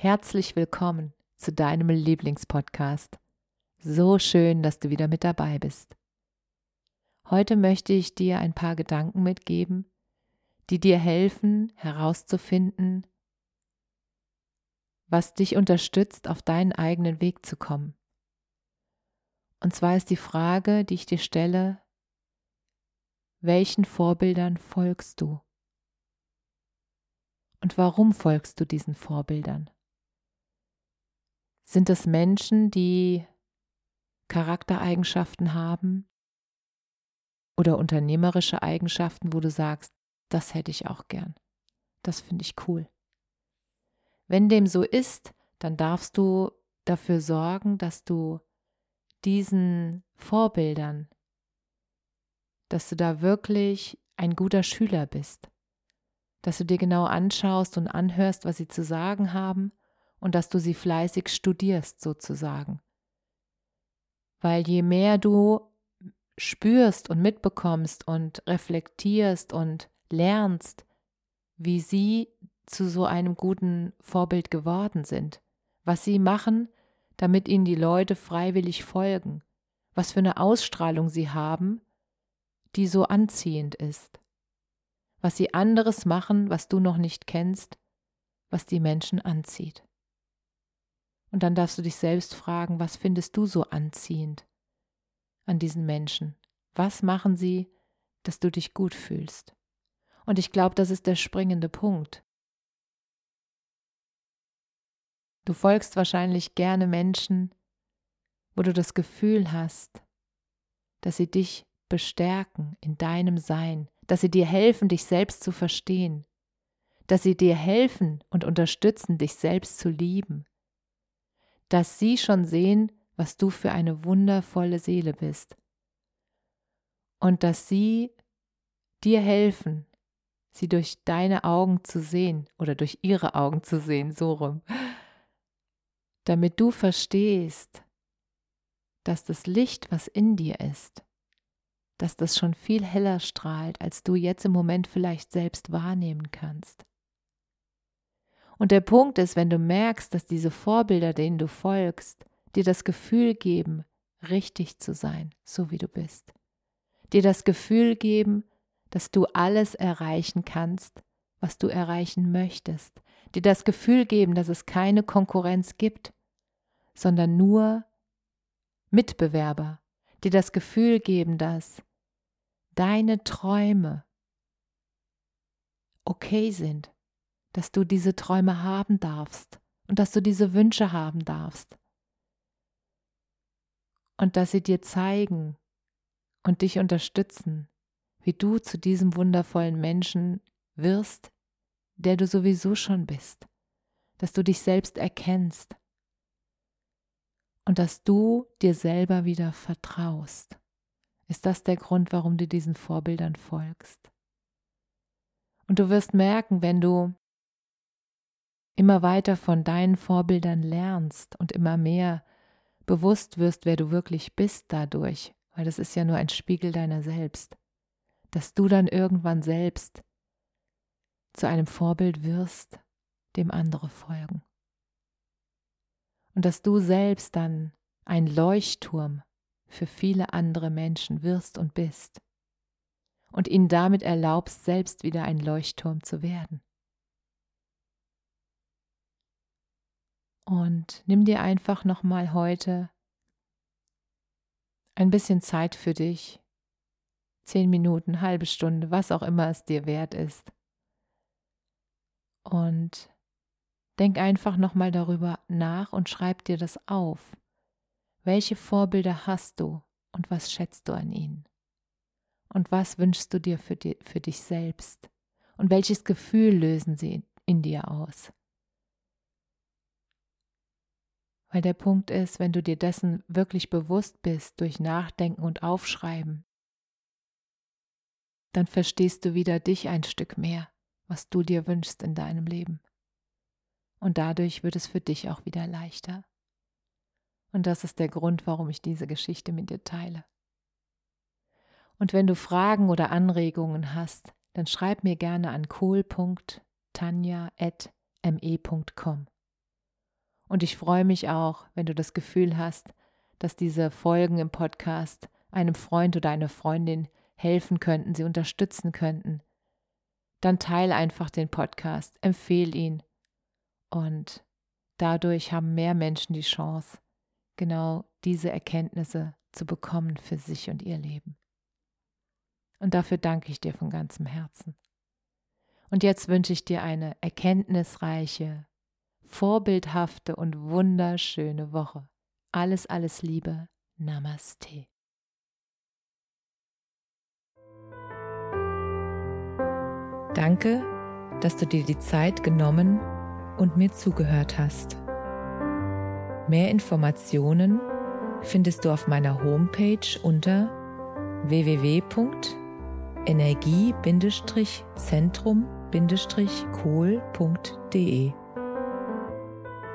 Herzlich willkommen zu deinem Lieblingspodcast. So schön, dass du wieder mit dabei bist. Heute möchte ich dir ein paar Gedanken mitgeben, die dir helfen herauszufinden, was dich unterstützt, auf deinen eigenen Weg zu kommen. Und zwar ist die Frage, die ich dir stelle, welchen Vorbildern folgst du? Und warum folgst du diesen Vorbildern? Sind es Menschen, die Charaktereigenschaften haben oder unternehmerische Eigenschaften, wo du sagst, das hätte ich auch gern. Das finde ich cool. Wenn dem so ist, dann darfst du dafür sorgen, dass du diesen Vorbildern, dass du da wirklich ein guter Schüler bist, dass du dir genau anschaust und anhörst, was sie zu sagen haben und dass du sie fleißig studierst sozusagen. Weil je mehr du spürst und mitbekommst und reflektierst und lernst, wie sie zu so einem guten Vorbild geworden sind, was sie machen, damit ihnen die Leute freiwillig folgen, was für eine Ausstrahlung sie haben, die so anziehend ist, was sie anderes machen, was du noch nicht kennst, was die Menschen anzieht. Und dann darfst du dich selbst fragen, was findest du so anziehend an diesen Menschen? Was machen sie, dass du dich gut fühlst? Und ich glaube, das ist der springende Punkt. Du folgst wahrscheinlich gerne Menschen, wo du das Gefühl hast, dass sie dich bestärken in deinem Sein, dass sie dir helfen, dich selbst zu verstehen, dass sie dir helfen und unterstützen, dich selbst zu lieben, dass sie schon sehen, was du für eine wundervolle Seele bist. Und dass sie dir helfen, sie durch deine Augen zu sehen oder durch ihre Augen zu sehen, so rum, damit du verstehst, dass das Licht, was in dir ist, dass das schon viel heller strahlt, als du jetzt im Moment vielleicht selbst wahrnehmen kannst. Und der Punkt ist, wenn du merkst, dass diese Vorbilder, denen du folgst, dir das Gefühl geben, richtig zu sein, so wie du bist. Dir das Gefühl geben, dass du alles erreichen kannst, was du erreichen möchtest. Dir das Gefühl geben, dass es keine Konkurrenz gibt, sondern nur Mitbewerber. Dir das Gefühl geben, dass deine Träume okay sind, dass du diese Träume haben darfst und dass du diese Wünsche haben darfst. Und dass sie dir zeigen und dich unterstützen, wie du zu diesem wundervollen Menschen wirst, der du sowieso schon bist, dass du dich selbst erkennst und dass du dir selber wieder vertraust. Ist das der Grund, warum du diesen Vorbildern folgst? Und du wirst merken, wenn du immer weiter von deinen Vorbildern lernst und immer mehr bewusst wirst, wer du wirklich bist dadurch, weil das ist ja nur ein Spiegel deiner selbst, dass du dann irgendwann selbst zu einem Vorbild wirst, dem andere folgen. Und dass du selbst dann ein Leuchtturm für viele andere Menschen wirst und bist und ihnen damit erlaubst, selbst wieder ein Leuchtturm zu werden. Und nimm dir einfach nochmal heute ein bisschen Zeit für dich. Zehn Minuten, halbe Stunde, was auch immer es dir wert ist. Und Denk einfach nochmal darüber nach und schreib dir das auf. Welche Vorbilder hast du und was schätzt du an ihnen? Und was wünschst du dir für, die, für dich selbst? Und welches Gefühl lösen sie in dir aus? Weil der Punkt ist, wenn du dir dessen wirklich bewusst bist durch Nachdenken und Aufschreiben, dann verstehst du wieder dich ein Stück mehr, was du dir wünschst in deinem Leben. Und dadurch wird es für dich auch wieder leichter. Und das ist der Grund, warum ich diese Geschichte mit dir teile. Und wenn du Fragen oder Anregungen hast, dann schreib mir gerne an kohl.tanja.me.com. Und ich freue mich auch, wenn du das Gefühl hast, dass diese Folgen im Podcast einem Freund oder einer Freundin helfen könnten, sie unterstützen könnten. Dann teile einfach den Podcast, empfehle ihn. Und dadurch haben mehr Menschen die Chance, genau diese Erkenntnisse zu bekommen für sich und ihr Leben. Und dafür danke ich dir von ganzem Herzen. Und jetzt wünsche ich dir eine erkenntnisreiche, vorbildhafte und wunderschöne Woche. Alles, alles Liebe. Namaste. Danke, dass du dir die Zeit genommen und mir zugehört hast. Mehr Informationen findest du auf meiner Homepage unter www.energie-zentrum-kohl.de.